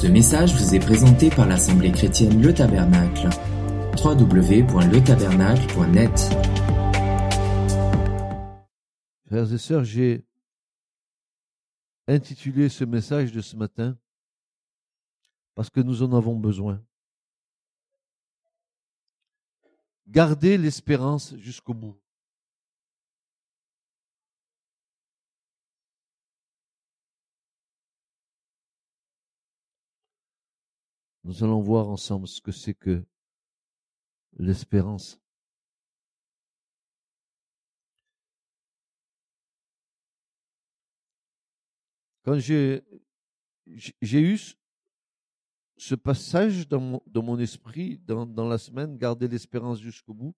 Ce message vous est présenté par l'Assemblée chrétienne Le Tabernacle. www.letabernacle.net Frères et sœurs, j'ai intitulé ce message de ce matin parce que nous en avons besoin. Gardez l'espérance jusqu'au bout. Nous allons voir ensemble ce que c'est que l'espérance. Quand j'ai eu ce passage dans mon, dans mon esprit dans, dans la semaine, garder l'espérance jusqu'au bout,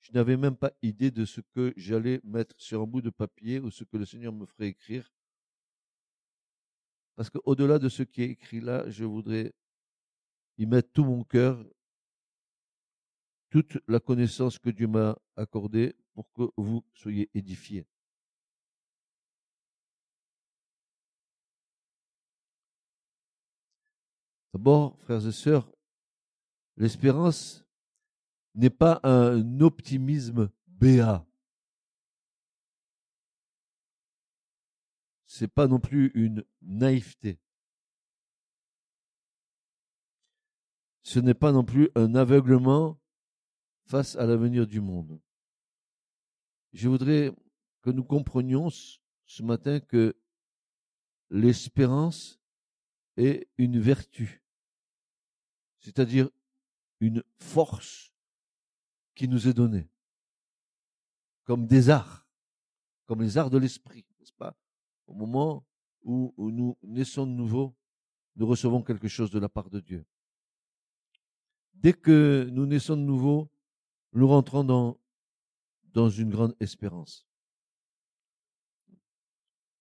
je n'avais même pas idée de ce que j'allais mettre sur un bout de papier ou ce que le Seigneur me ferait écrire. Parce qu'au-delà de ce qui est écrit là, je voudrais y mettre tout mon cœur, toute la connaissance que Dieu m'a accordée pour que vous soyez édifiés. D'abord, frères et sœurs, l'espérance n'est pas un optimisme béat. C'est pas non plus une naïveté. Ce n'est pas non plus un aveuglement face à l'avenir du monde. Je voudrais que nous comprenions ce matin que l'espérance est une vertu, c'est-à-dire une force qui nous est donnée, comme des arts, comme les arts de l'esprit, n'est-ce pas? Au moment où, nous naissons de nouveau, nous recevons quelque chose de la part de Dieu. Dès que nous naissons de nouveau, nous rentrons dans, dans une grande espérance.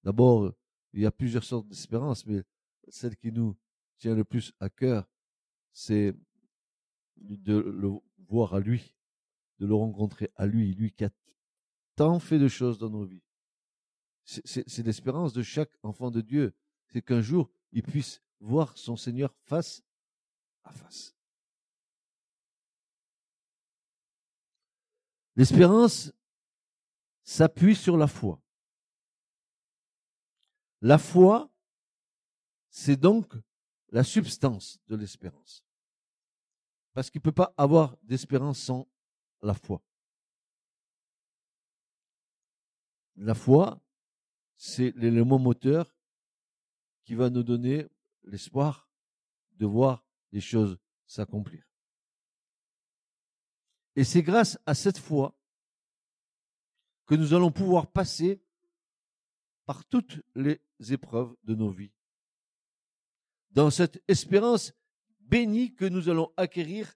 D'abord, il y a plusieurs sortes d'espérances, mais celle qui nous tient le plus à cœur, c'est de le voir à lui, de le rencontrer à lui, lui qui a tant fait de choses dans nos vies. C'est l'espérance de chaque enfant de Dieu, c'est qu'un jour, il puisse voir son Seigneur face à face. L'espérance s'appuie sur la foi. La foi c'est donc la substance de l'espérance. Parce qu'il ne peut pas avoir d'espérance sans la foi. La foi, c'est l'élément moteur qui va nous donner l'espoir de voir les choses s'accomplir. Et c'est grâce à cette foi que nous allons pouvoir passer par toutes les épreuves de nos vies dans cette espérance bénie que nous allons acquérir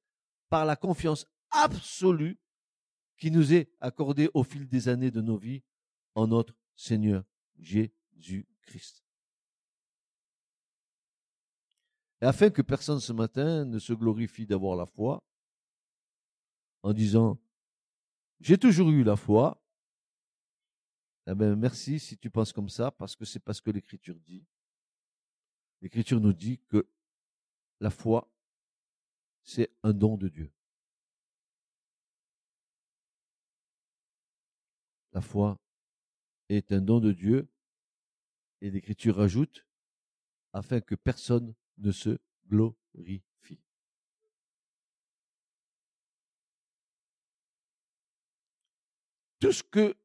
par la confiance absolue qui nous est accordée au fil des années de nos vies en notre Seigneur Jésus-Christ. Et afin que personne ce matin ne se glorifie d'avoir la foi, en disant j'ai toujours eu la foi, eh bien, merci si tu penses comme ça, parce que c'est parce que l'Écriture dit. L'Écriture nous dit que la foi, c'est un don de Dieu. La foi est un don de Dieu et l'Écriture ajoute afin que personne ne se glorifie. Tout ce que,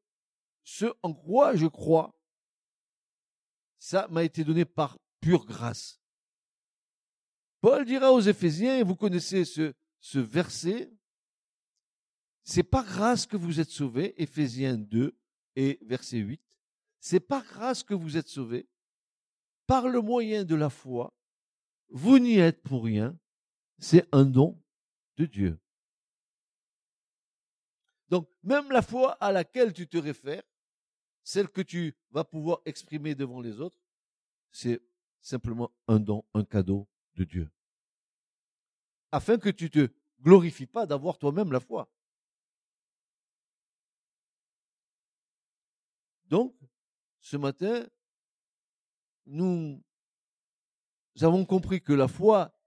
ce en quoi je crois, ça m'a été donné par pure grâce. Paul dira aux Éphésiens, et vous connaissez ce, ce verset, c'est par grâce que vous êtes sauvés, Éphésiens 2 et verset 8. C'est par grâce que vous êtes sauvés, par le moyen de la foi. Vous n'y êtes pour rien, c'est un don de Dieu. Donc, même la foi à laquelle tu te réfères, celle que tu vas pouvoir exprimer devant les autres, c'est simplement un don, un cadeau de Dieu. Afin que tu te glorifies pas d'avoir toi-même la foi. Donc, ce matin, nous avons compris que la foi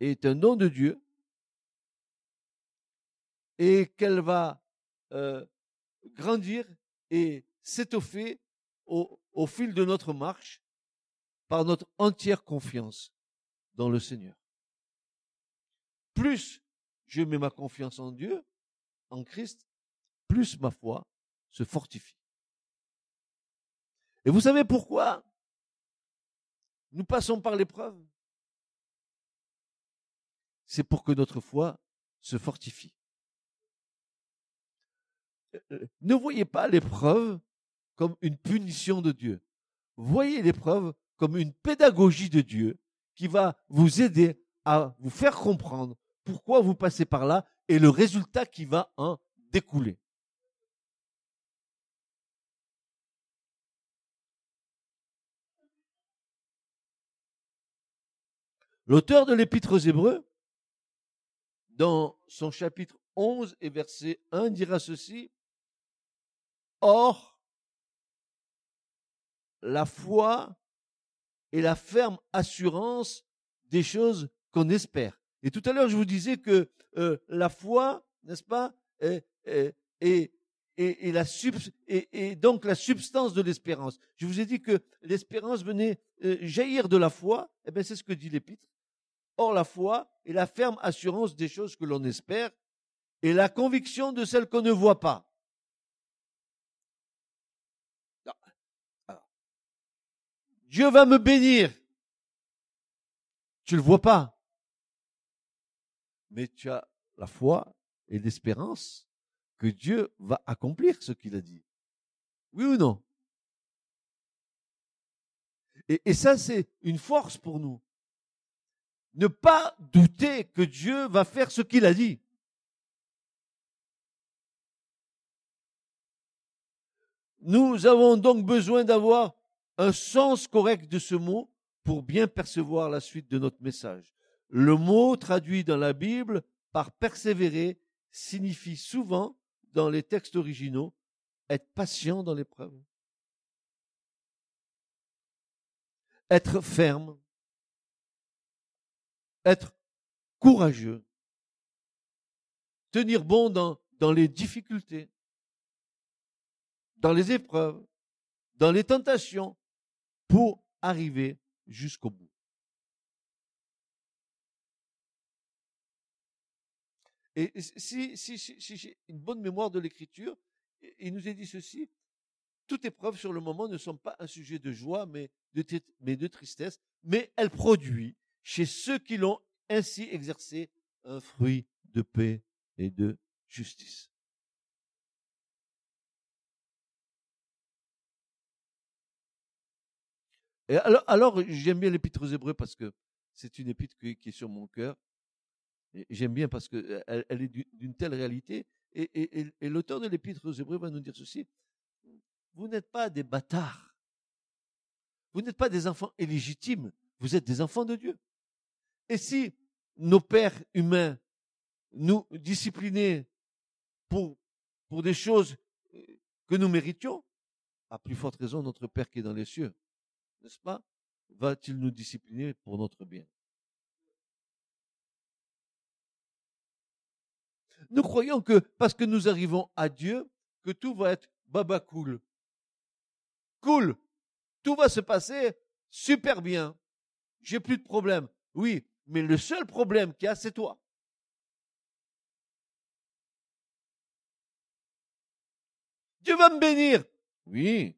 est un don de Dieu et qu'elle va euh, grandir et s'étoffer au, au fil de notre marche par notre entière confiance dans le Seigneur. Plus je mets ma confiance en Dieu, en Christ, plus ma foi se fortifie. Et vous savez pourquoi nous passons par l'épreuve? C'est pour que notre foi se fortifie. Ne voyez pas l'épreuve comme une punition de Dieu. Voyez l'épreuve comme une pédagogie de Dieu qui va vous aider à vous faire comprendre pourquoi vous passez par là et le résultat qui va en découler. L'auteur de l'épître aux Hébreux, dans son chapitre 11 et verset 1, dira ceci. Or, la foi est la ferme assurance des choses qu'on espère. Et tout à l'heure, je vous disais que euh, la foi, n'est-ce pas, est, donc la substance de l'espérance. Je vous ai dit que l'espérance venait euh, jaillir de la foi. Eh bien, c'est ce que dit l'Épître. Or, la foi est la ferme assurance des choses que l'on espère et la conviction de celles qu'on ne voit pas. Dieu va me bénir. Tu le vois pas. Mais tu as la foi et l'espérance que Dieu va accomplir ce qu'il a dit. Oui ou non? Et ça, c'est une force pour nous. Ne pas douter que Dieu va faire ce qu'il a dit. Nous avons donc besoin d'avoir un sens correct de ce mot pour bien percevoir la suite de notre message. Le mot traduit dans la Bible par persévérer signifie souvent, dans les textes originaux, être patient dans l'épreuve, être ferme, être courageux, tenir bon dans, les difficultés, dans les épreuves, dans les tentations, pour arriver jusqu'au bout. Et si, si, j'ai une bonne mémoire de l'écriture, il nous est dit ceci, toute épreuve sur le moment ne sont pas un sujet de joie, mais de, mais de tristesse, mais elle produit chez ceux qui l'ont ainsi exercé un fruit de paix et de justice. Alors, j'aime bien l'épître aux Hébreux parce que c'est une épître qui, est sur mon cœur. J'aime bien parce qu'elle elle est d'une telle réalité. Et l'auteur de l'épître aux Hébreux va nous dire ceci. Vous n'êtes pas des bâtards. Vous n'êtes pas des enfants illégitimes. Vous êtes des enfants de Dieu. Et si nos pères humains nous disciplinaient pour, pour des choses que nous méritions, à plus forte raison notre Père qui est dans les cieux n'est-ce pas, va-t-il nous discipliner pour notre bien? Nous croyons que parce que nous arrivons à Dieu, que tout va être baba cool. Cool. Tout va se passer super bien. J'ai plus de problème. Oui, mais le seul problème qu'il y a, c'est toi. Dieu va me bénir. Oui,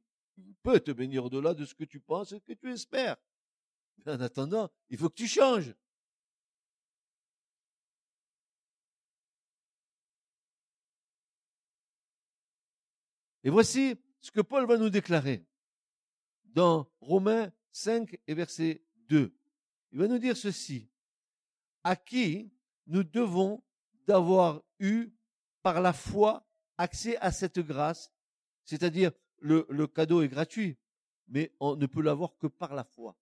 peut te bénir au-delà de ce que tu penses et que tu espères. Mais en attendant, il faut que tu changes. Et voici ce que Paul va nous déclarer dans Romains 5 et verset 2. Il va nous dire ceci. À qui nous devons d'avoir eu par la foi accès à cette grâce, c'est-à-dire le, cadeau est gratuit, mais on ne peut l'avoir que par la foi.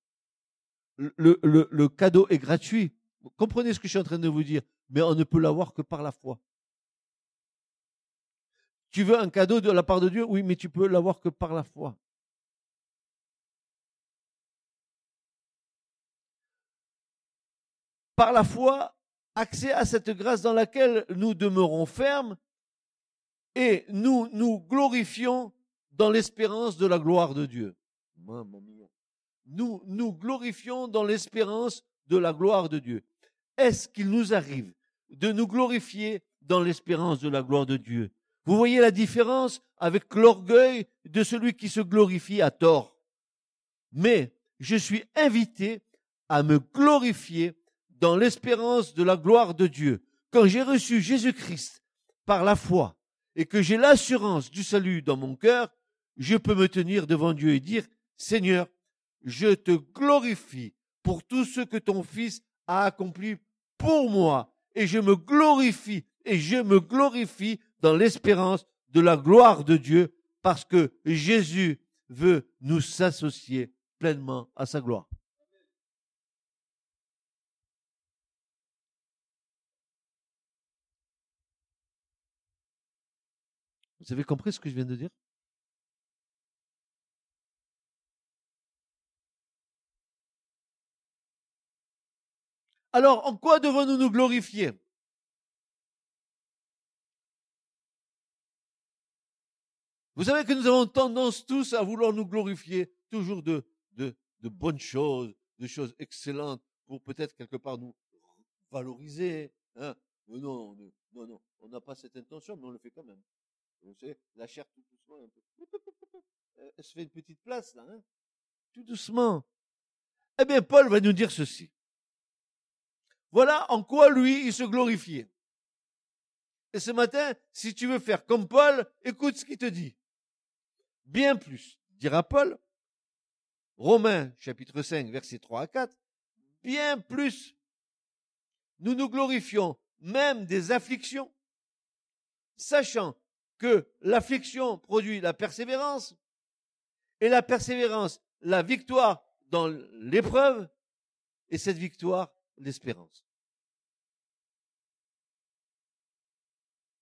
Le, cadeau est gratuit. Comprenez ce que je suis en train de vous dire, mais on ne peut l'avoir que par la foi. Tu veux un cadeau de la part de Dieu? Oui, mais tu peux l'avoir que par la foi. par la foi, accès à cette grâce dans laquelle nous demeurons fermes et nous nous glorifions dans l'espérance de la gloire de Dieu. Nous nous glorifions dans l'espérance de la gloire de Dieu. Est-ce qu'il nous arrive de nous glorifier dans l'espérance de la gloire de Dieu? Vous voyez la différence avec l'orgueil de celui qui se glorifie à tort. Mais je suis invité à me glorifier dans l'espérance de la gloire de Dieu. Quand j'ai reçu Jésus-Christ par la foi et que j'ai l'assurance du salut dans mon cœur, je peux me tenir devant Dieu et dire, Seigneur, je te glorifie pour tout ce que ton Fils a accompli pour moi, et je me glorifie, et je me glorifie dans l'espérance de la gloire de Dieu, parce que Jésus veut nous s'associer pleinement à sa gloire. Vous avez compris ce que je viens de dire? Alors, en quoi devons-nous nous glorifier? Vous savez que nous avons tendance tous à vouloir nous glorifier toujours de, de, de bonnes choses, de choses excellentes pour peut-être quelque part nous valoriser. Hein. non, non, non, on n'a pas cette intention, mais on le fait quand même. Vous savez, la chair tout doucement. Elle se fait une petite place là, hein. tout doucement. Eh bien, Paul va nous dire ceci. Voilà en quoi lui, il se glorifiait. Et ce matin, si tu veux faire comme Paul, écoute ce qu'il te dit. Bien plus, dira Paul, Romains chapitre 5, versets 3 à 4, bien plus, nous nous glorifions même des afflictions, sachant que l'affliction produit la persévérance, et la persévérance, la victoire dans l'épreuve, et cette victoire, l'espérance.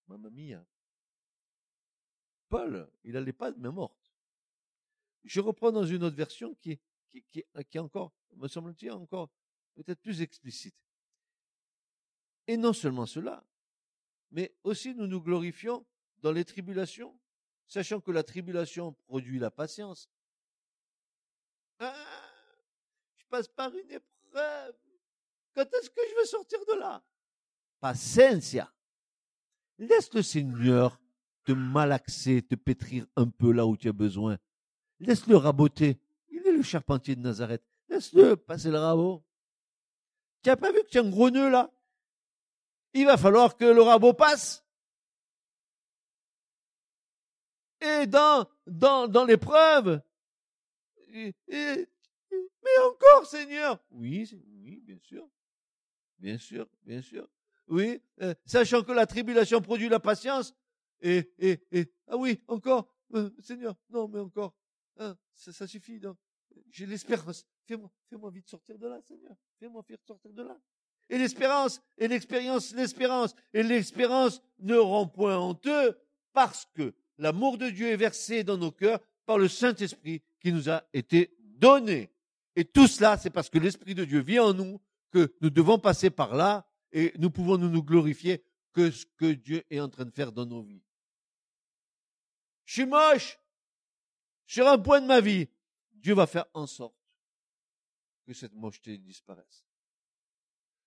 Mamma mia. Paul, il n'allait pas de main morte. Je reprends dans une autre version qui est, qui, encore, me semble-t-il, encore peut-être plus explicite. Et non seulement cela, mais aussi nous nous glorifions dans les tribulations, sachant que la tribulation produit la patience. Ah, je passe par une épreuve. Quand est-ce que je vais sortir de là? Paciencia. Laisse le Seigneur te malaxer, te pétrir un peu là où tu as besoin. Laisse-le raboter. Il est le charpentier de Nazareth. Laisse-le passer le rabot. Tu n'as pas vu que tu as un gros nœud là? Il va falloir que le rabot passe. Et dans, dans, dans l'épreuve, mais encore, Seigneur. Oui, oui, bien sûr. Bien sûr, bien sûr. Oui, euh, sachant que la tribulation produit la patience. Et, et, et, ah oui, encore, euh, Seigneur, non, mais encore. Hein, ça, suffit. J'ai l'espérance. Fais-moi, fais-moi vite sortir de là, Seigneur. Fais-moi vite sortir de là. Et l'espérance, et l'expérience, l'espérance, et l'espérance ne rend point honteux parce que l'amour de Dieu est versé dans nos cœurs par le Saint-Esprit qui nous a été donné. Et tout cela, c'est parce que l'Esprit de Dieu vit en nous, que nous devons passer par là, et nous pouvons nous, glorifier que ce que Dieu est en train de faire dans nos vies. Je suis moche. Sur un point de ma vie, Dieu va faire en sorte que cette mocheté disparaisse.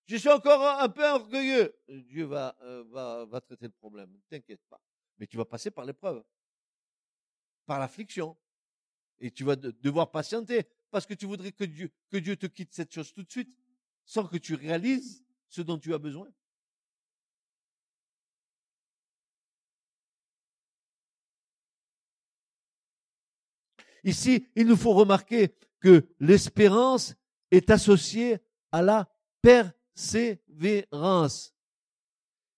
Je suis encore un peu orgueilleux. Dieu va, euh, va, va traiter le problème. Ne t'inquiète pas. Mais tu vas passer par l'épreuve, par l'affliction. Et tu vas devoir patienter parce que tu voudrais que Dieu, que Dieu te quitte cette chose tout de suite, sans que tu réalises ce dont tu as besoin. Ici, il nous faut remarquer que l'espérance est associée à la persévérance.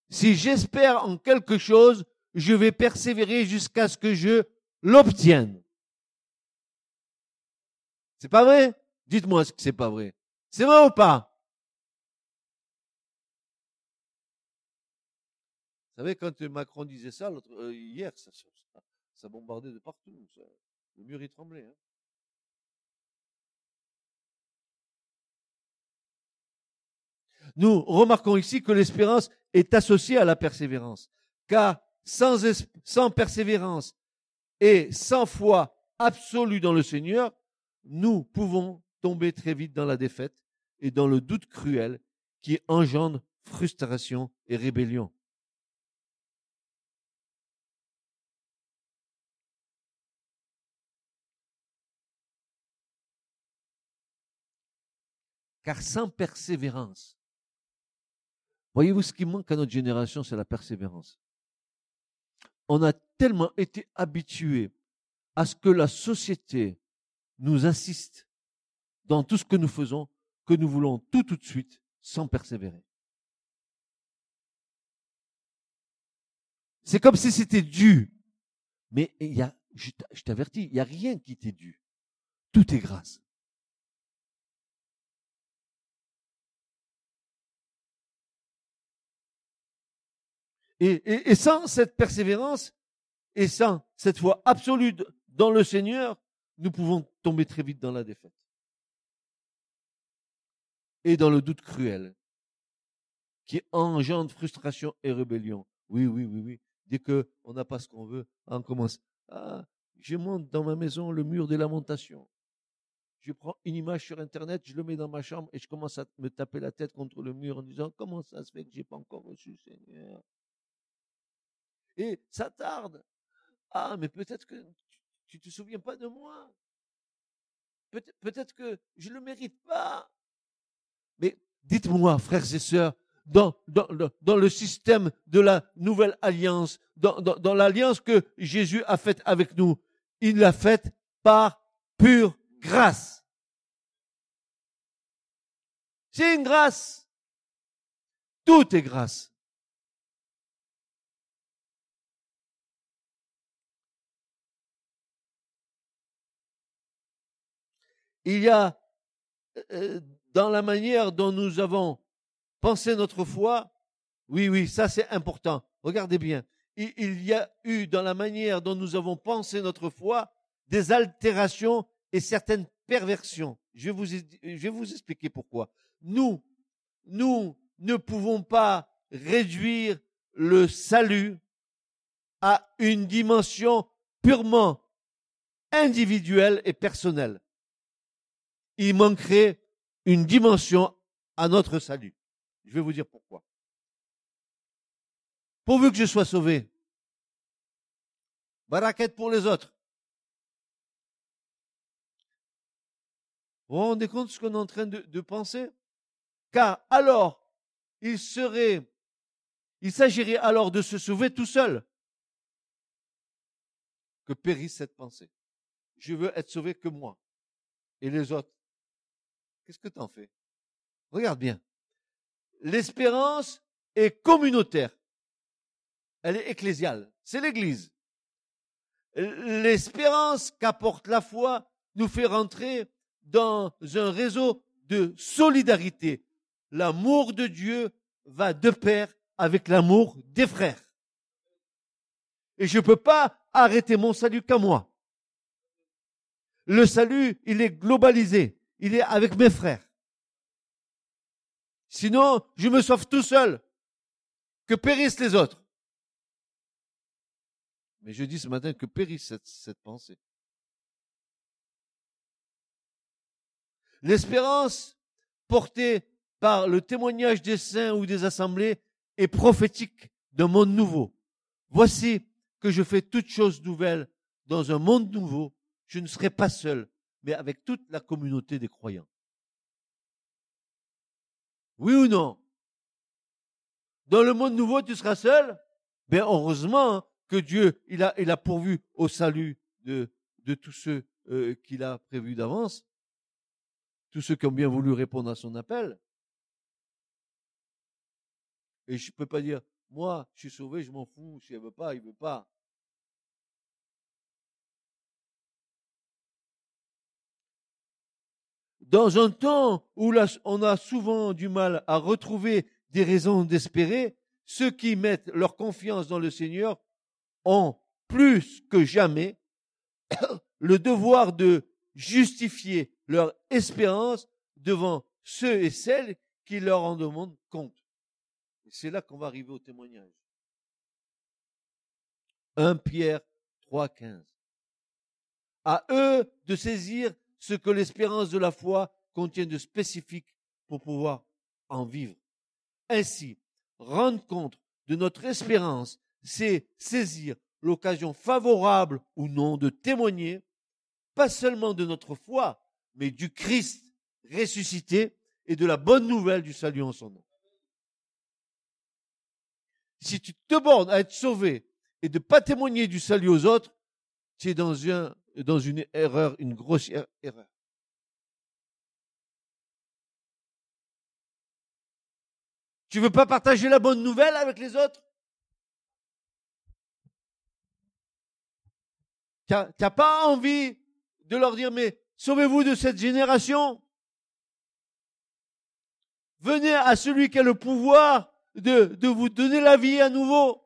Si j'espère en quelque chose, je vais persévérer jusqu'à ce que je l'obtienne. C'est pas vrai? Dites-moi ce que c'est pas vrai. C'est vrai ou pas? Savez, quand Macron disait ça hier, ça, bombardait de partout. le mur, il tremblait. Hein. nous remarquons ici que l'espérance est associée à la persévérance. Car sans persévérance et sans foi absolue dans le Seigneur, nous pouvons tomber très vite dans la défaite et dans le doute cruel qui engendre frustration et rébellion. Car sans persévérance, voyez-vous ce qui manque à notre génération, c'est la persévérance. On a tellement été habitués à ce que la société nous assiste dans tout ce que nous faisons que nous voulons tout tout de suite sans persévérer. C'est comme si c'était dû. Mais il y je t'avertis, il n'y a rien qui t'est dû. Tout est grâce. Et, et, sans cette persévérance et sans cette foi absolue dans le Seigneur, nous pouvons tomber très vite dans la défaite. Et dans le doute cruel qui engendre frustration et rébellion. Oui, oui, oui, oui. Dès que on n'a pas ce qu'on veut, on commence. Ah, je monte dans ma maison le mur des lamentations. Je prends une image sur Internet, je le mets dans ma chambre et je commence à me taper la tête contre le mur en disant comment ça se fait que j'ai pas encore reçu Seigneur? Et ça tarde. Ah, mais peut-être que tu, ne te souviens pas de moi. Peut-être que je le mérite pas. Mais dites-moi, frères et sœurs, dans, le système de la nouvelle alliance, dans l'alliance que Jésus a faite avec nous, il l'a faite par pure grâce. C'est une grâce. Tout est grâce. Il y a euh, dans la manière dont nous avons pensé notre foi, oui, oui, ça c'est important. Regardez bien. Il, y a eu dans la manière dont nous avons pensé notre foi des altérations et certaines perversions. Je vais vous, je vais vous expliquer pourquoi. Nous, nous ne pouvons pas réduire le salut à une dimension purement individuelle et personnelle il manquerait une dimension à notre salut. Je vais vous dire pourquoi. Pourvu que je sois sauvé, baraquette pour les autres. Vous vous rendez compte de ce qu'on est en train de, de penser? Car alors, il serait, il s'agirait alors de se sauver tout seul que périsse cette pensée. Je veux être sauvé que moi et les autres. Qu'est-ce que tu en fais? Regarde bien. L'espérance est communautaire. Elle est ecclésiale. C'est l'Église. L'espérance qu'apporte la foi nous fait rentrer dans un réseau de solidarité. L'amour de Dieu va de pair avec l'amour des frères. Et je ne peux pas arrêter mon salut qu'à moi. Le salut, il est globalisé il est avec mes frères. Sinon, je me sauve tout seul. Que périssent les autres. Mais je dis ce matin que périsse cette, pensée. L'espérance portée par le témoignage des saints ou des assemblées est prophétique d'un monde nouveau. Voici que je fais toutes choses nouvelles dans un monde nouveau. Je ne serai pas seul, mais avec toute la communauté des croyants. Oui ou non? Dans le monde nouveau, tu seras seul? Ben heureusement que Dieu, il a, pourvu au salut de, tous ceux euh, qu'il a prévus d'avance, tous ceux qui ont bien voulu répondre à son appel. Et je ne peux pas dire, moi, je suis sauvé, je m'en fous, si elle veut pas, il veut pas. Dans un temps où on a souvent du mal à retrouver des raisons d'espérer, ceux qui mettent leur confiance dans le Seigneur ont plus que jamais le devoir de justifier leur espérance devant ceux et celles qui leur en demandent compte. C'est là qu'on va arriver au témoignage. 1 Pierre 3, 15. À eux de saisir ce que l'espérance de la foi contient de spécifique pour pouvoir en vivre. Ainsi, rendre compte de notre espérance, c'est saisir l'occasion favorable ou non de témoigner, pas seulement de notre foi, mais du Christ ressuscité et de la bonne nouvelle du salut en son nom. Si tu te bornes à être sauvé et de ne pas témoigner du salut aux autres, tu es dans, un, dans une erreur, une grosse er-, erreur. Tu veux pas partager la bonne nouvelle avec les autres? Tu n'as pas envie de leur dire, mais sauvez-vous de cette génération? Venez à celui qui a le pouvoir de vous donner la vie à nouveau.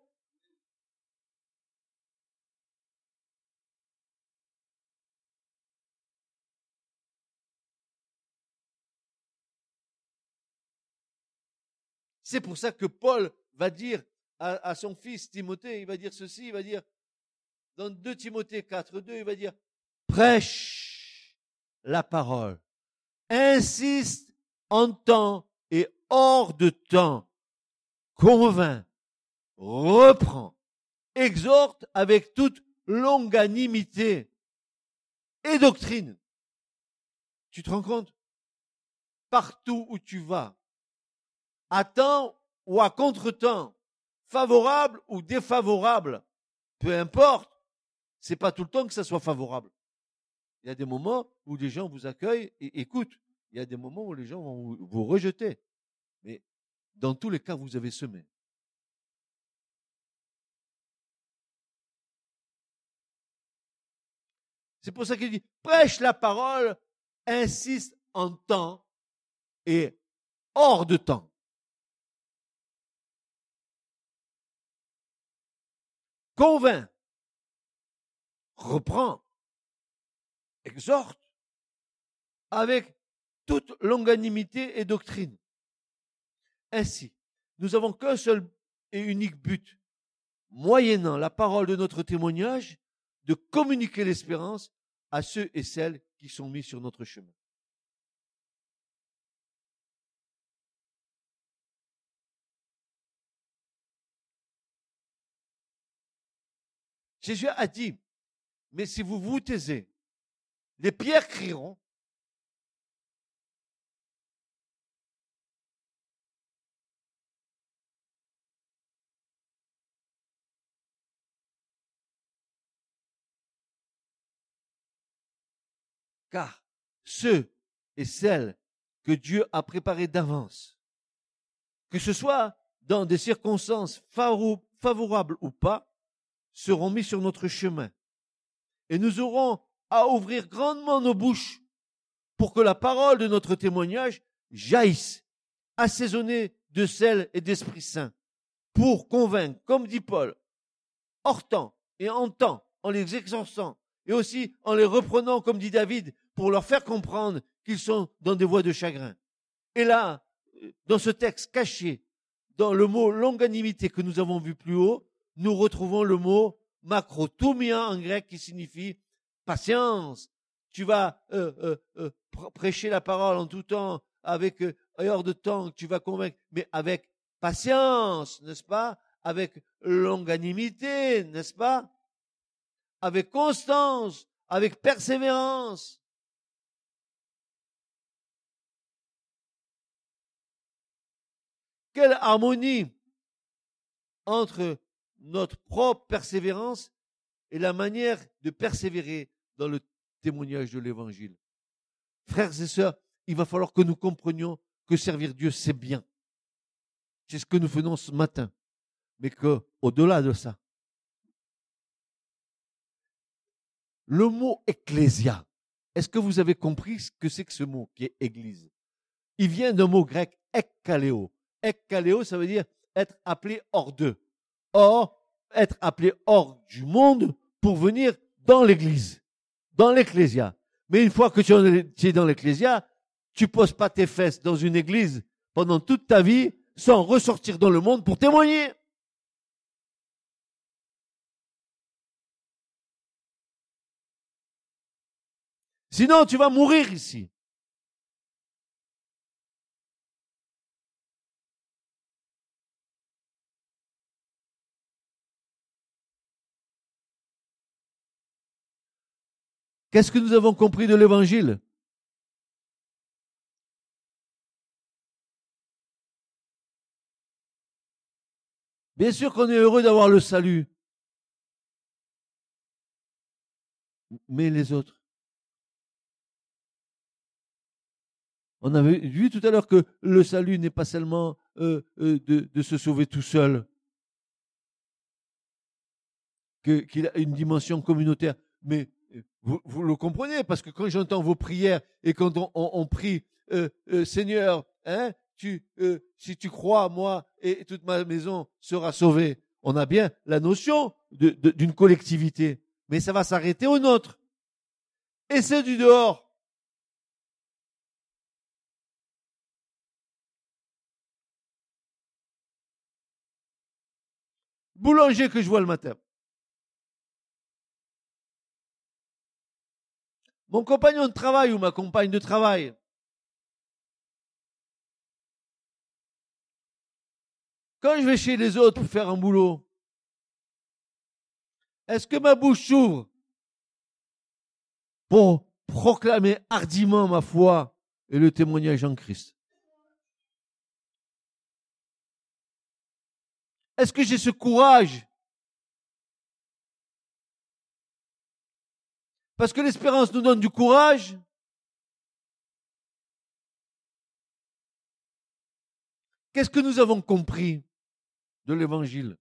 C'est pour ça que Paul va dire à, son fils Timothée, il va dire ceci, il va dire, dans 2 Timothée 4, 2, il va dire, prêche la parole, insiste en temps et hors de temps, convainc, reprend, exhorte avec toute longanimité. Et doctrine. Tu te rends compte? Partout où tu vas, à temps ou à contre-temps, favorable ou défavorable, peu importe, c'est pas tout le temps que ça soit favorable. Il y a des moments où les gens vous accueillent et écoutent. Il y a des moments où les gens vont vous rejeter. Mais dans tous les cas, vous avez semé. C'est pour ça qu'il dit, prêche la parole, insiste en temps et hors de temps. Convainc, reprend, exhorte, avec toute longanimité et doctrine. Ainsi, nous n'avons qu'un seul et unique but, moyennant la parole de notre témoignage, de communiquer l'espérance à ceux et celles qui sont mis sur notre chemin. Jésus a dit, mais si vous vous taisez, les pierres crieront. Car ceux et celles que Dieu a préparés d'avance, que ce soit dans des circonstances favorables ou pas, seront mis sur notre chemin. Et nous aurons à ouvrir grandement nos bouches pour que la parole de notre témoignage jaillisse, assaisonnée de sel et d'Esprit Saint, pour convaincre, comme dit Paul, hors temps et en temps, en les exorçant, et aussi en les reprenant, comme dit David, pour leur faire comprendre qu'ils sont dans des voies de chagrin. Et là, dans ce texte caché, dans le mot longanimité que nous avons vu plus haut, nous retrouvons le mot macrotomia en grec qui signifie patience. Tu vas euh, euh, euh, prêcher la parole en tout temps, avec hors de temps, tu vas convaincre, mais avec patience, n'est-ce pas? Avec longanimité, n'est-ce pas? Avec constance, avec persévérance. Quelle harmonie entre notre propre persévérance et la manière de persévérer dans le témoignage de l'évangile. Frères et sœurs, il va falloir que nous comprenions que servir Dieu, c'est bien. C'est ce que nous faisons ce matin. Mais que, au-delà de ça, le mot ecclésia, est-ce que vous avez compris ce que c'est que ce mot qui est église? Il vient d'un mot grec ekkaleo. Ekkaleo, ça veut dire être appelé hors d'eux hors, être appelé hors du monde pour venir dans l'église, dans l'ecclésia. Mais une fois que tu es dans l'ecclésia, tu poses pas tes fesses dans une église pendant toute ta vie sans ressortir dans le monde pour témoigner. Sinon, tu vas mourir ici. Qu'est-ce que nous avons compris de l'évangile? Bien sûr qu'on est heureux d'avoir le salut. Mais les autres? On avait vu tout à l'heure que le salut n'est pas seulement euh, euh, de, se sauver tout seul, qu'il a une dimension communautaire. Mais vous, le comprenez, parce que quand j'entends vos prières et quand on, prie, euh, euh, Seigneur, hein, euh, si tu crois, moi et toute ma maison sera sauvée, on a bien la notion d'une collectivité, mais ça va s'arrêter au nôtre. Et c'est du dehors. Boulanger que je vois le matin. Mon compagnon de travail ou ma compagne de travail. Quand je vais chez les autres pour faire un boulot, est-ce que ma bouche s'ouvre pour proclamer hardiment ma foi et le témoignage en Christ? Est-ce que j'ai ce courage Parce que l'espérance nous donne du courage. Qu'est-ce que nous avons compris de l'évangile?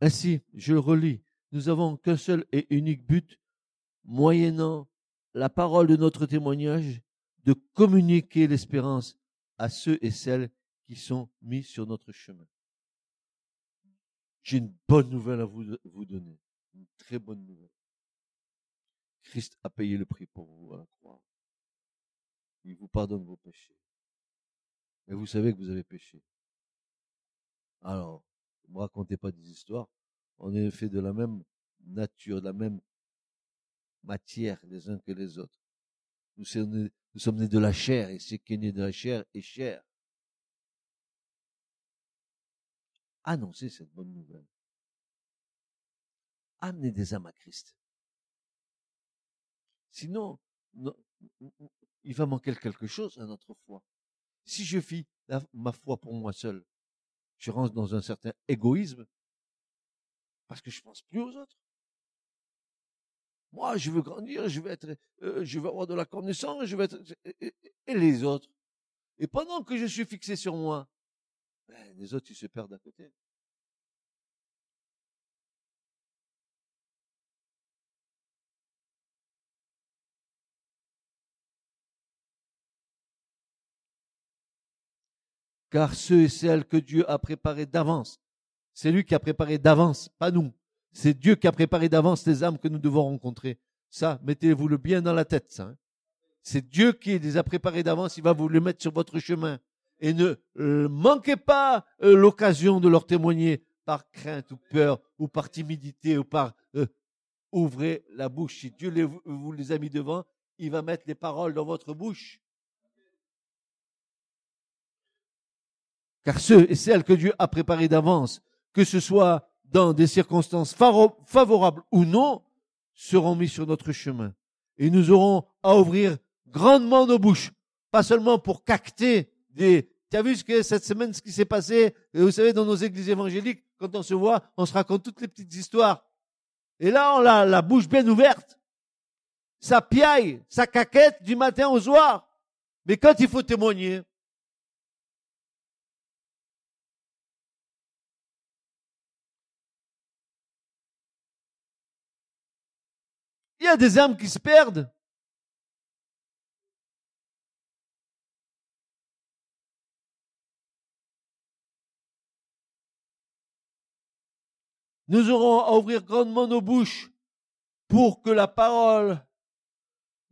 Ainsi, je relis, nous n'avons qu'un seul et unique but, moyennant la parole de notre témoignage, de communiquer l'espérance à ceux et celles qui sont mis sur notre chemin. J'ai une bonne nouvelle à vous, vous donner, une très bonne nouvelle. Christ a payé le prix pour vous à la croix. Il vous pardonne vos péchés. Et vous savez que vous avez péché. Alors, ne me racontez pas des histoires. On est fait de la même nature, de la même matière les uns que les autres. Nous sommes, nés, de la chair, et ce qui est né de la chair est chair. Annoncez cette bonne nouvelle. Amenez des âmes à Christ. Sinon, il va manquer quelque chose à notre foi. Si je vis ma foi pour moi seul, je rentre dans un certain égoïsme parce que je pense plus aux autres. Moi, je veux grandir, je veux être, euh, je veux avoir de la connaissance, je veux être, et, les autres? Et pendant que je suis fixé sur moi, ben, les autres, ils se perdent à côté. Car ceux et celles que Dieu a préparés d'avance, c'est lui qui a préparé d'avance, pas nous. C'est Dieu qui a préparé d'avance les âmes que nous devons rencontrer. Ça, mettez-vous le bien dans la tête, ça. Hein. C'est Dieu qui les a préparés d'avance, il va vous les mettre sur votre chemin. Et ne euh, manquez pas euh, l'occasion de leur témoigner par crainte ou peur ou par timidité ou par euh, ouvrez la bouche. Si Dieu vous les a mis devant, il va mettre les paroles dans votre bouche. Car ceux et celles que Dieu a préparés d'avance, que ce soit dans des circonstances favorables ou non, seront mis sur notre chemin. Et nous aurons à ouvrir grandement nos bouches, pas seulement pour cacter des... Tu as vu ce que cette semaine, ce qui s'est passé, vous savez, dans nos églises évangéliques, quand on se voit, on se raconte toutes les petites histoires. Et là, on a la bouche bien ouverte. Ça piaille, ça caquette du matin au soir. Mais quand il faut témoigner, y des âmes qui se perdent? Nous aurons à ouvrir grandement nos bouches pour que la parole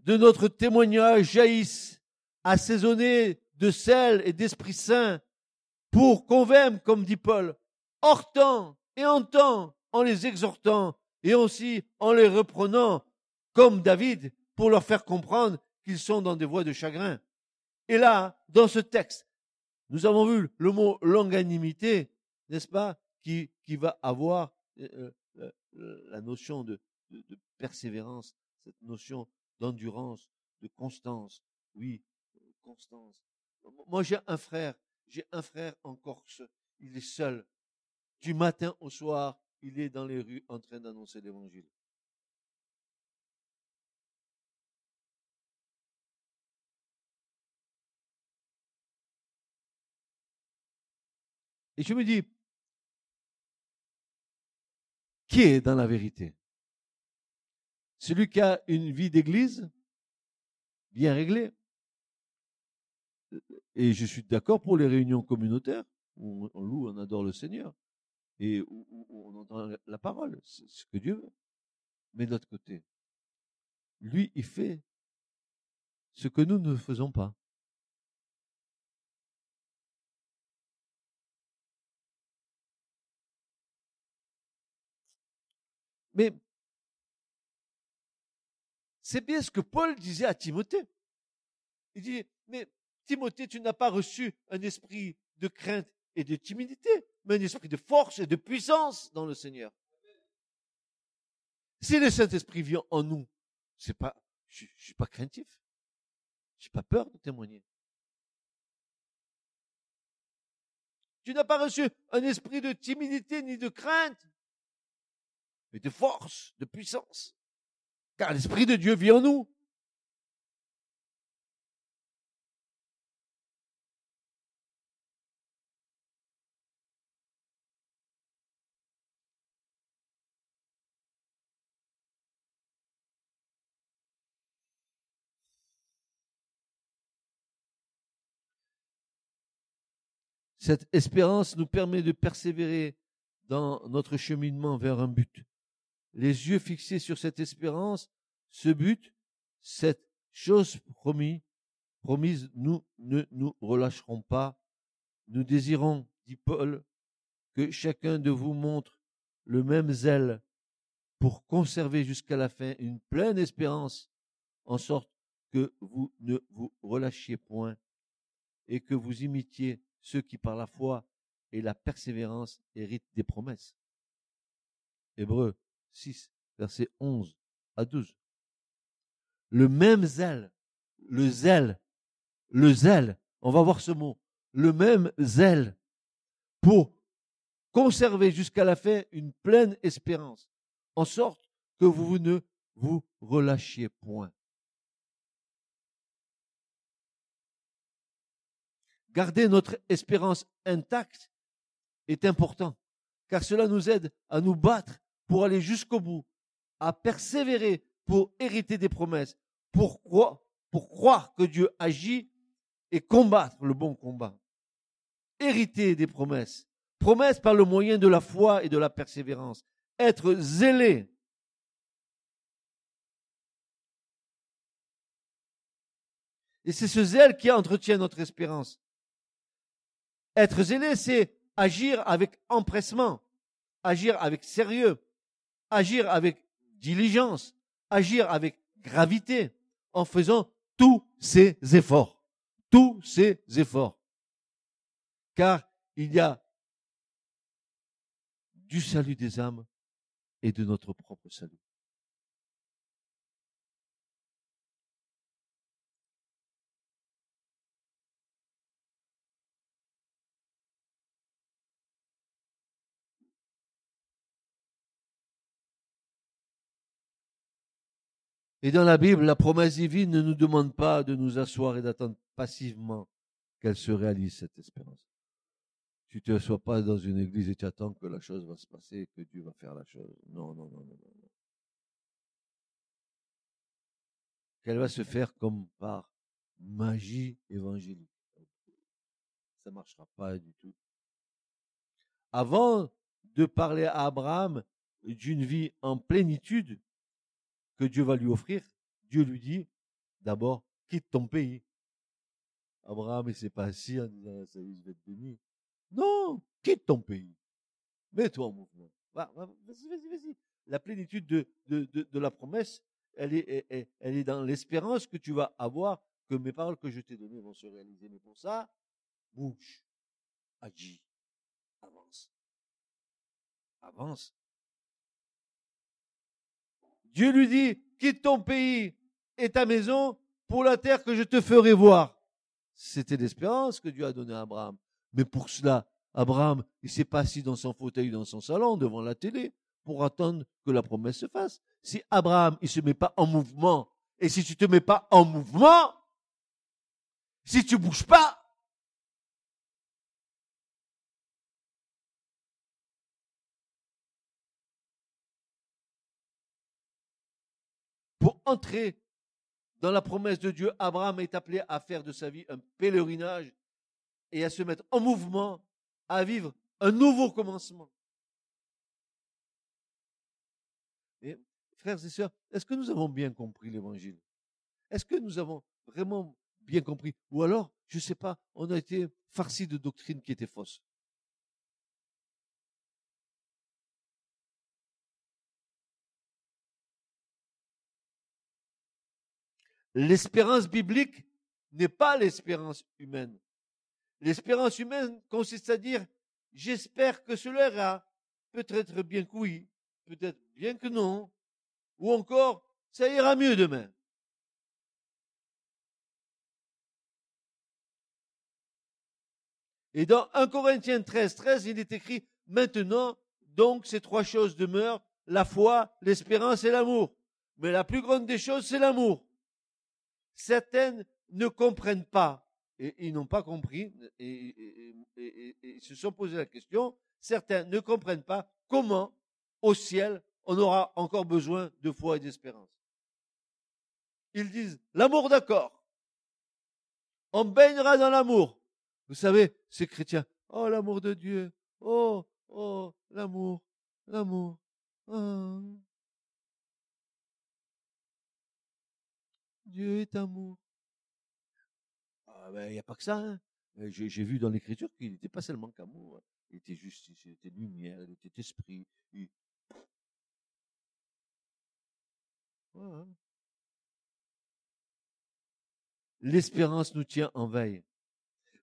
de notre témoignage jaillisse, assaisonnée de sel et d'Esprit Saint, pour qu'on convaincre, comme dit Paul, hors temps et en temps, en les exhortant et aussi en les reprenant comme David, pour leur faire comprendre qu'ils sont dans des voies de chagrin. Et là, dans ce texte, nous avons vu le mot longanimité, n'est-ce pas, qui, qui va avoir euh, euh, la notion de, de, persévérance, cette notion d'endurance, de constance. Oui, constance. Moi, j'ai un frère, j'ai un frère en Corse, il est seul. Du matin au soir, il est dans les rues en train d'annoncer l'évangile. Et je me dis, qui est dans la vérité? Celui qui a une vie d'église bien réglée. Et je suis d'accord pour les réunions communautaires où on loue, on adore le Seigneur et où, on entend la parole, c'est ce que Dieu veut. Mais de l'autre côté, lui, il fait ce que nous ne faisons pas. Mais c'est bien ce que Paul disait à Timothée. Il dit, mais Timothée, tu n'as pas reçu un esprit de crainte et de timidité, mais un esprit de force et de puissance dans le Seigneur. Si le Saint-Esprit vient en nous, je, ne suis pas craintif. J'ai pas peur de témoigner. Tu n'as pas reçu un esprit de timidité ni de crainte, mais de force, de puissance. Car l'Esprit de Dieu vit en nous. Cette espérance nous permet de persévérer dans notre cheminement vers un but les yeux fixés sur cette espérance, ce but, cette chose promise, promise, nous ne nous relâcherons pas. Nous désirons, dit Paul, que chacun de vous montre le même zèle pour conserver jusqu'à la fin une pleine espérance, en sorte que vous ne vous relâchiez point et que vous imitiez ceux qui par la foi et la persévérance héritent des promesses. Hébreu 6, verset 11 à 12. Le même zèle, le zèle, le zèle, on va voir ce mot, le même zèle pour conserver jusqu'à la fin une pleine espérance, en sorte que vous ne vous relâchiez point. Garder notre espérance intacte est important, car cela nous aide à nous battre pour aller jusqu'au bout, à persévérer pour hériter des promesses, pour croire, que Dieu agit et combattre le bon combat. Hériter des promesses. Promesses par le moyen de la foi et de la persévérance. Être zélé. Et c'est ce zèle qui entretient notre espérance. Être zélé, c'est agir avec empressement, agir avec sérieux, agir avec diligence, agir avec gravité, en faisant tous ces efforts. Tous ces efforts. Car il y a du salut des âmes et de notre propre salut. Et dans la Bible, la promesse divine ne nous demande pas de nous asseoir et d'attendre passivement qu'elle se réalise, cette espérance. Tu ne te assois pas dans une église et tu attends que la chose va se passer, que Dieu va faire la chose. Non, non, non, non, non. Qu'elle va se faire comme par magie évangélique. Ça ne marchera pas du tout. Avant de parler à Abraham d'une vie en plénitude que Dieu va lui offrir, Dieu lui dit, d'abord, quitte ton pays. Abraham, il s'est pas assis en disant, ça y être béni. Non, quitte ton pays. Mets-toi en mouvement. Vas-y, vas-y, vas-y. La plénitude de, la promesse, elle est dans l'espérance que tu vas avoir que mes paroles que je t'ai données vont se réaliser. Mais pour ça, bouge, agis, avance. Avance. Dieu lui dit, quitte ton pays et ta maison pour la terre que je te ferai voir. C'était l'espérance que Dieu a donnée à Abraham. Mais pour cela, Abraham, il s'est pas assis dans son fauteuil, dans son salon, devant la télé, pour attendre que la promesse se fasse. Si Abraham, il se met pas en mouvement, et si tu te mets pas en mouvement, si tu bouges pas, entrer dans la promesse de Dieu, Abraham est appelé à faire de sa vie un pèlerinage et à se mettre en mouvement, à vivre un nouveau commencement. Frères et sœurs, est-ce que nous avons bien compris l'évangile? Est-ce que nous avons vraiment bien compris? Ou alors, je ne sais pas, on a été farci de doctrines qui étaient fausses? L'espérance biblique n'est pas l'espérance humaine. L'espérance humaine consiste à dire, j'espère que cela ira, peut-être bien que oui, peut-être bien que non, ou encore, ça ira mieux demain. Et dans 1 Corinthiens 13, 13, il est écrit, maintenant, donc, ces trois choses demeurent, la foi, l'espérance et l'amour. Mais la plus grande des choses, c'est l'amour certaines ne comprennent pas, et ils n'ont pas compris, et, et, se sont posé la question, certains ne comprennent pas comment, au ciel, on aura encore besoin de foi et d'espérance. Ils disent, l'amour d'accord. On baignera dans l'amour. Vous savez, ces chrétiens, oh l'amour de Dieu, oh, oh, l'amour, l'amour. Oh. Dieu est amour. Ah ben, il n'y a pas que ça. Hein. J'ai vu dans l'écriture qu'il n'était pas seulement qu'amour. Hein. Il était justice, il était lumière, il était esprit. L'espérance nous tient en veille.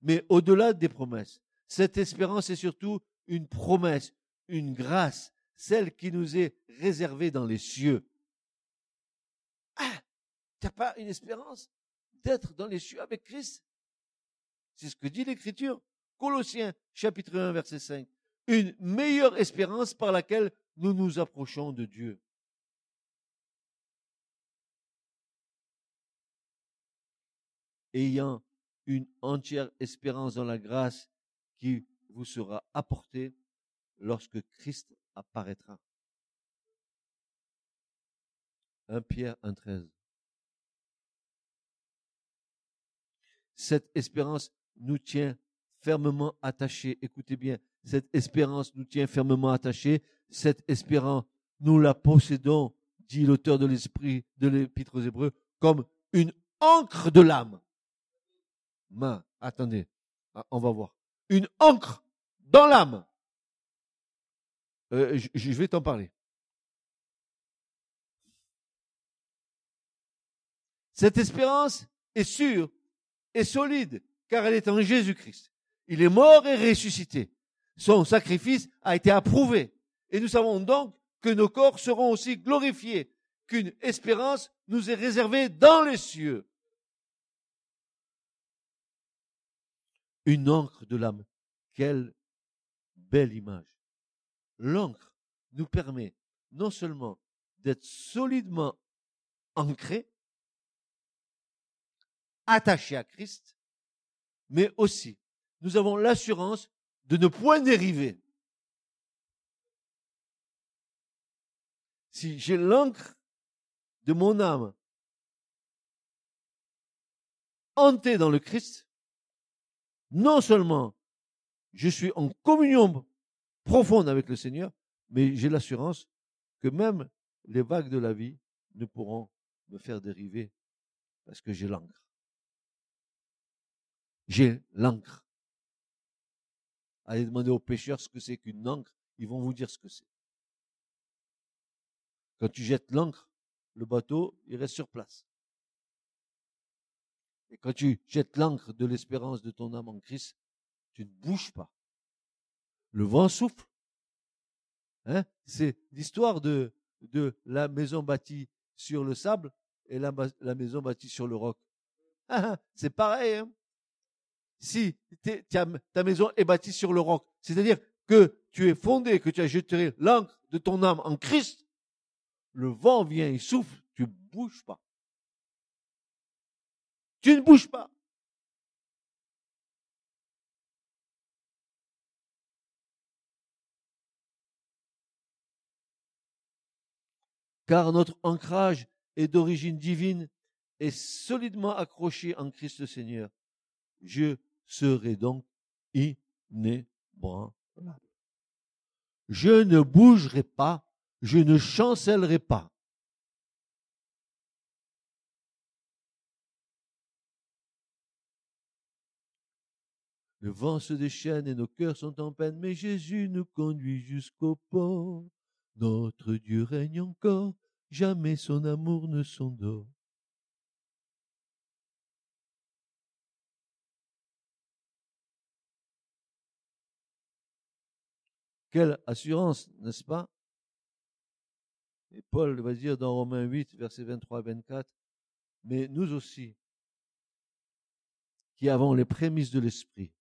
Mais au-delà des promesses, cette espérance est surtout une promesse, une grâce, celle qui nous est réservée dans les cieux. N'as pas une espérance d'être dans les cieux avec Christ C'est ce que dit l'Écriture. Colossiens chapitre 1 verset 5. Une meilleure espérance par laquelle nous nous approchons de Dieu. Ayant une entière espérance dans la grâce qui vous sera apportée lorsque Christ apparaîtra. 1 Pierre 1.13. Cette espérance nous tient fermement attachés. Écoutez bien, cette espérance nous tient fermement attachés. Cette espérance, nous la possédons, dit l'auteur de l'esprit de l'épître aux Hébreux, comme une encre de l'âme. Ma, attendez, ah, on va voir. Une encre dans l'âme. Euh, je vais t'en parler. Cette espérance est sûre est solide, car elle est en Jésus-Christ. Il est mort et ressuscité. Son sacrifice a été approuvé. Et nous savons donc que nos corps seront aussi glorifiés, qu'une espérance nous est réservée dans les cieux. Une encre de l'âme. Quelle belle image. L'encre nous permet non seulement d'être solidement ancrés, attachés à Christ, mais aussi nous avons l'assurance de ne point dériver. Si j'ai l'encre de mon âme hantée dans le Christ, non seulement je suis en communion profonde avec le Seigneur, mais j'ai l'assurance que même les vagues de la vie ne pourront me faire dériver parce que j'ai l'encre. J'ai l'encre. Allez demander aux pêcheurs ce que c'est qu'une encre, ils vont vous dire ce que c'est. Quand tu jettes l'encre, le bateau, il reste sur place. Et quand tu jettes l'encre de l'espérance de ton âme en Christ, tu ne bouges pas. Le vent souffle. Hein? C'est l'histoire de, de la maison bâtie sur le sable et la, la maison bâtie sur le roc. c'est pareil. Hein? Si ta maison est bâtie sur le roc, c'est-à-dire que tu es fondé, que tu as jeté l'encre de ton âme en Christ, le vent vient, il souffle, tu bouges pas. Tu ne bouges pas. Car notre ancrage est d'origine divine et solidement accroché en Christ Seigneur. Je serai donc inébranlable. Je ne bougerai pas, je ne chancellerai pas. Le vent se déchaîne et nos cœurs sont en peine, mais Jésus nous conduit jusqu'au port. Notre Dieu règne encore, jamais son amour ne s'endort. Quelle assurance, n'est-ce pas? Et Paul va dire dans Romains 8, versets 23 et 24, mais nous aussi, qui avons les prémices de l'esprit,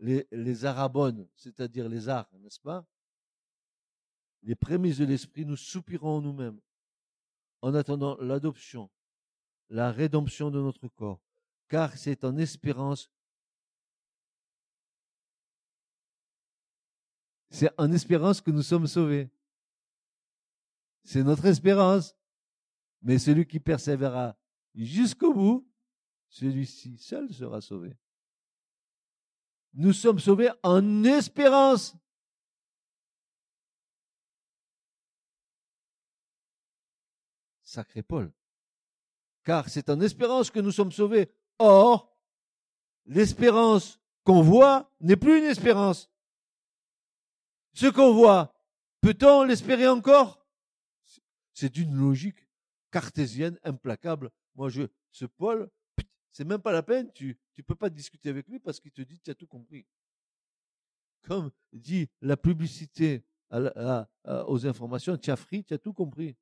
les, les arabones, c'est-à-dire les arts, n'est-ce pas? Les prémices de l'esprit, nous soupirons nous-mêmes en attendant l'adoption, la rédemption de notre corps, car c'est en espérance c'est en espérance que nous sommes sauvés. C'est notre espérance. Mais celui qui persévérera jusqu'au bout, celui-ci seul sera sauvé. Nous sommes sauvés en espérance. Sacré Paul. Car c'est en espérance que nous sommes sauvés. Or, l'espérance qu'on voit n'est plus une espérance. Ce qu'on voit, peut-on l'espérer encore? C'est une logique cartésienne implacable. Moi, je, ce Paul, c'est même pas la peine, tu ne peux pas discuter avec lui parce qu'il te dit tu as tout compris. Comme dit la publicité aux informations, tu as tu as tout compris.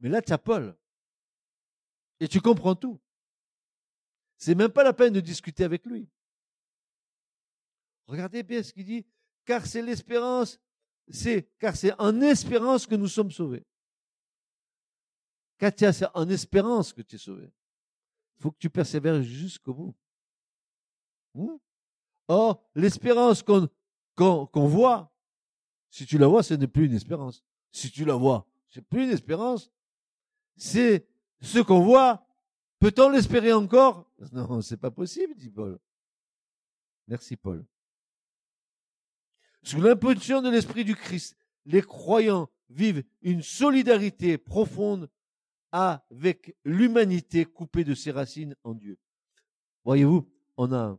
Mais là, tu as Paul. Et tu comprends tout. C'est même pas la peine de discuter avec lui. Regardez bien ce qu'il dit, car c'est l'espérance, c'est, car c'est en espérance que nous sommes sauvés. Katia, c'est en espérance que tu es sauvé. Il faut que tu persévères jusqu'au bout. Hmm? Or, l'espérance qu'on qu'on voit, si tu la vois, ce n'est plus une espérance. Si tu la vois, c'est plus une espérance. C'est ce qu'on voit. Peut-on l'espérer encore? Non, c'est pas possible, dit Paul. Merci, Paul. Sous l'impulsion de l'Esprit du Christ, les croyants vivent une solidarité profonde avec l'humanité coupée de ses racines en Dieu. Voyez-vous, on a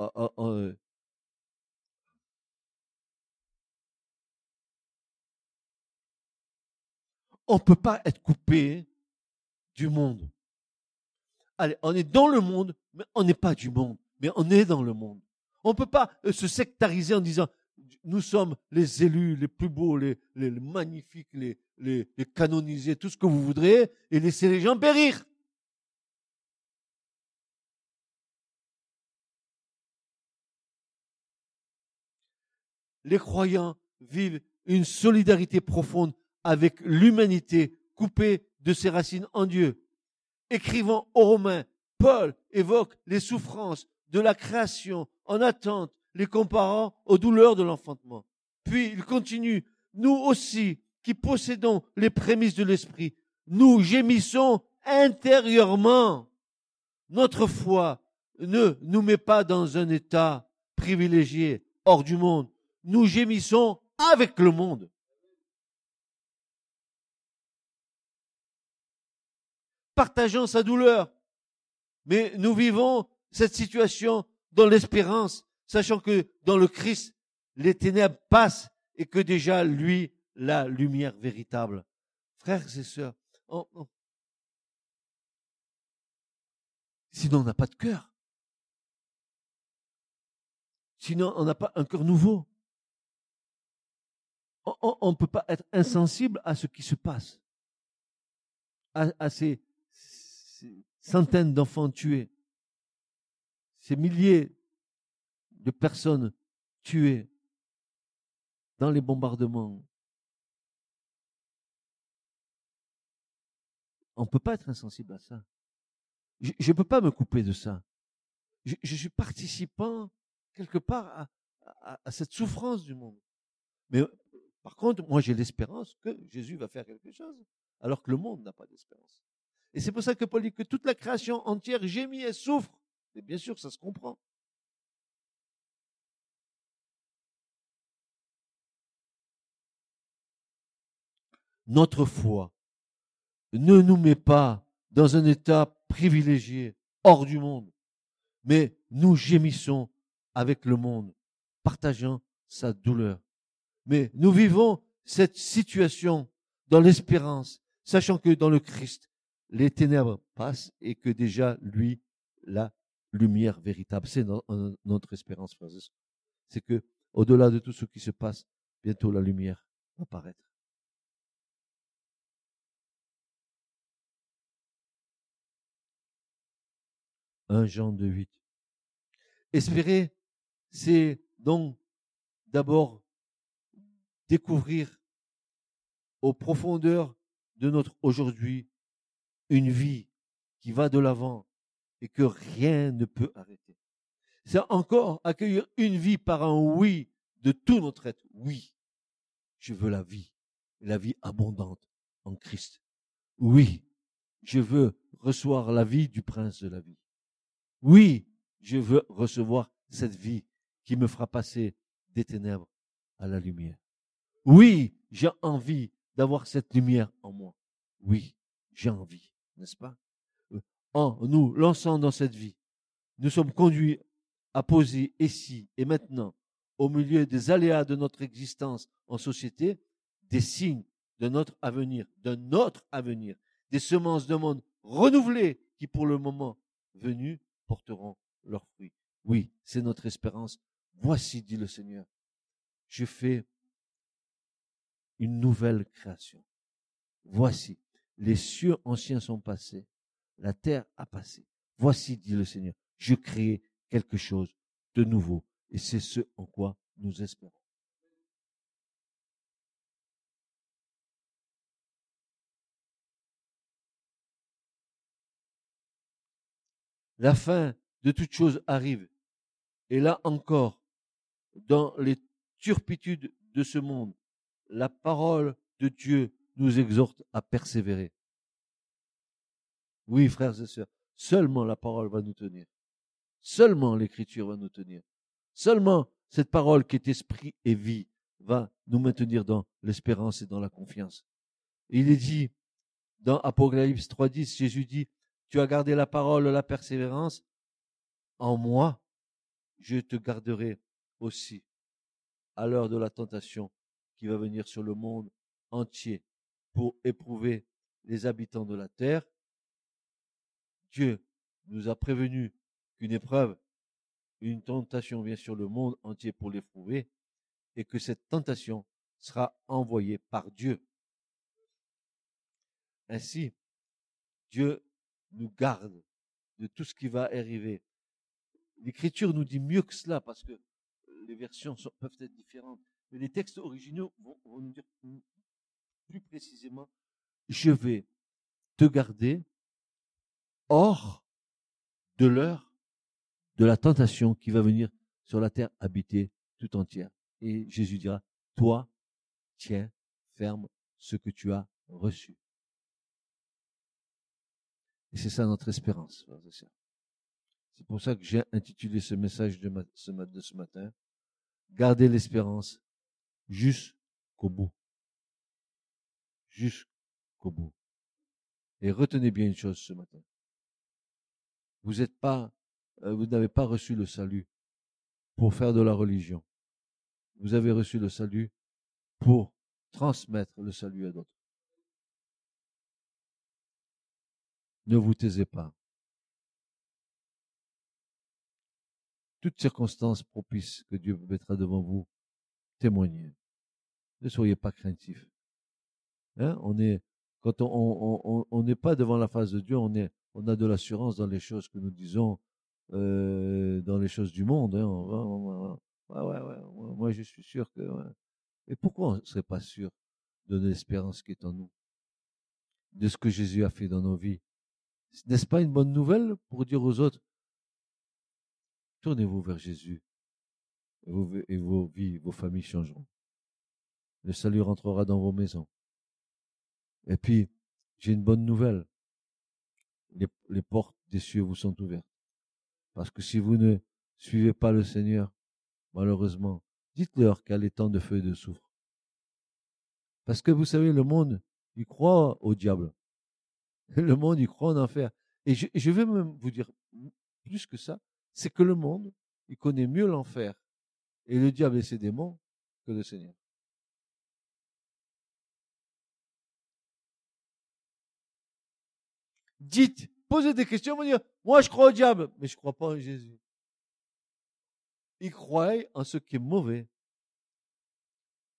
euh, euh, euh, on ne peut pas être coupé du monde. Allez, on est dans le monde, mais on n'est pas du monde, mais on est dans le monde. On ne peut pas se sectariser en disant nous sommes les élus les plus beaux, les, magnifiques, les, canonisés, tout ce que vous voudrez, et laisser les gens périr. Les croyants vivent une solidarité profonde avec l'humanité coupée de ses racines en Dieu. Écrivant aux Romains, Paul évoque les souffrances de la création en attente les comparant aux douleurs de l'enfantement. Puis il continue, nous aussi, qui possédons les prémices de l'esprit, nous gémissons intérieurement. Notre foi ne nous met pas dans un état privilégié, hors du monde. nous gémissons avec le monde. Partageant sa douleur. Mais nous vivons cette situation dans l'espérance, sachant que dans le Christ, les ténèbres passent et que déjà lui, la lumière véritable. Frères et sœurs, sinon on n'a pas de cœur. Sinon on n'a pas un cœur nouveau. On ne peut pas être insensible à ce qui se passe, à, ces, centaines d'enfants tués, ces milliers de personnes tuées dans les bombardements. On ne peut pas être insensible à ça. Je ne peux pas me couper de ça. Je, suis participant quelque part à, à, cette souffrance du monde. Mais par contre, moi j'ai l'espérance que Jésus va faire quelque chose, alors que le monde n'a pas d'espérance. Et c'est pour ça que Paul dit que toute la création entière gémit et souffre. Et bien sûr, ça se comprend. Notre foi ne nous met pas dans un état privilégié, hors du monde, mais nous gémissons avec le monde, partageant sa douleur. Mais nous vivons cette situation dans l'espérance, sachant que dans le Christ, les ténèbres passent et que déjà, lui, la lumière véritable. C'est notre espérance, frères C'est que, au-delà de tout ce qui se passe, bientôt la lumière va paraître. 1 Jean 2, 8. Espérer, c'est donc d'abord découvrir aux profondeurs de notre aujourd'hui une vie qui va de l'avant et que rien ne peut arrêter. C'est encore accueillir une vie par un oui de tout notre être. Oui, je veux la vie, la vie abondante en Christ. Oui, je veux recevoir la vie du prince de la vie. Oui, je veux recevoir cette vie qui me fera passer des ténèbres à la lumière. Oui, j'ai envie d'avoir cette lumière en moi. Oui, j'ai envie, n'est-ce pas? Euh, En nous lançant dans cette vie, nous sommes conduits à poser ici et maintenant, au milieu des aléas de notre existence en société, des signes de notre avenir, de notre avenir, des semences de monde renouvelées qui, pour le moment venu, porteront leurs fruits. Oui, c'est notre espérance. Voici, dit le Seigneur, je fais une nouvelle création. Voici, les cieux anciens sont passés, la terre a passé. Voici, dit le Seigneur, je crée quelque chose de nouveau. Et c'est ce en quoi nous espérons. La fin de toute chose arrive. Et là encore, dans les turpitudes de ce monde, la parole de Dieu nous exhorte à persévérer. Oui, frères et sœurs, seulement la parole va nous tenir. Seulement l'écriture va nous tenir. Seulement cette parole qui est esprit et vie va nous maintenir dans l'espérance et dans la confiance. il est dit dans Apocalypse 3.10, Jésus dit, tu as gardé la parole, la persévérance, en moi, je te garderai aussi à l'heure de la tentation qui va venir sur le monde entier pour éprouver les habitants de la terre. Dieu nous a prévenu qu'une épreuve, une tentation vient sur le monde entier pour l'éprouver et que cette tentation sera envoyée par Dieu. Ainsi, Dieu nous garde de tout ce qui va arriver. L'écriture nous dit mieux que cela parce que les versions peuvent être différentes. Mais les textes originaux vont, nous dire plus précisément, je vais te garder hors de l'heure de la tentation qui va venir sur la terre habitée tout entière. Et Jésus dira, toi, tiens ferme ce que tu as reçu. Et c'est ça notre espérance, C'est pour ça que j'ai intitulé ce message de, ce, matin, Gardez l'espérance jusqu'au bout. Jusqu'au bout. Et retenez bien une chose ce matin. Vous êtes pas, euh, vous n'avez pas reçu le salut pour faire de la religion. Vous avez reçu le salut pour transmettre le salut à d'autres. Ne vous taisez pas. Toutes circonstances propices que Dieu mettra devant vous, témoignez. Ne soyez pas craintifs. Hein? On est, quand on n'est pas devant la face de Dieu, on est, on a de l'assurance dans les choses que nous disons, euh, dans les choses du monde. Hein. ouais, ouais, ouais, moi je suis sûr que. Et pourquoi on ne serait pas sûr de l'espérance qui est en nous, de ce que Jésus a fait dans nos vies? N'est-ce pas une bonne nouvelle pour dire aux autres Tournez-vous vers Jésus et vos, vies, vos familles changeront. Le salut rentrera dans vos maisons. Et puis, j'ai une bonne nouvelle. Les, portes des cieux vous sont ouvertes. Parce que si vous ne suivez pas le Seigneur, malheureusement, dites-leur qu'elle est temps de feu et de soufre. Parce que vous savez, le monde, il croit au diable. Le monde, il croit en enfer. Et je, vais même vous dire plus que ça, c'est que le monde, il connaît mieux l'enfer et le diable et ses démons que le Seigneur. Dites, posez des questions, vous dire, moi je crois au diable, mais je ne crois pas en Jésus. Il croit en ce qui est mauvais.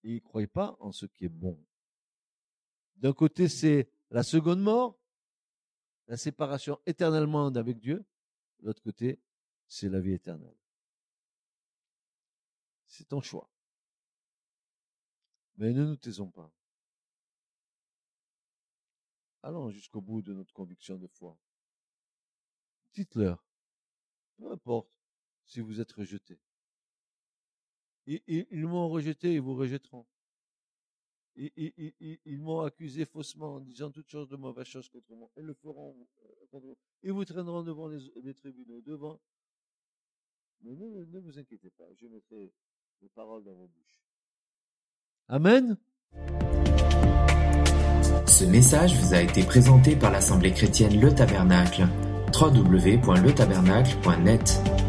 Il ne croit pas en ce qui est bon. D'un côté, c'est la seconde mort, la séparation éternellement avec Dieu. L'autre côté, c'est la vie éternelle. C'est ton choix. Mais ne nous taisons pas. Allons jusqu'au bout de notre conviction de foi. Dites-leur, peu importe si vous êtes rejeté. Ils, m'ont rejeté, ils vous rejetteront. Ils, m'ont accusé faussement en disant toutes sortes de mauvaises choses contre moi. Ils le feront euh. Ils vous traîneront devant les, tribunaux, devant. Mais ne, ne, vous inquiétez pas, je mettrai les paroles dans vos bouches. Amen. Ce message vous a été présenté par l'Assemblée chrétienne Le Tabernacle. www.letabernacle.net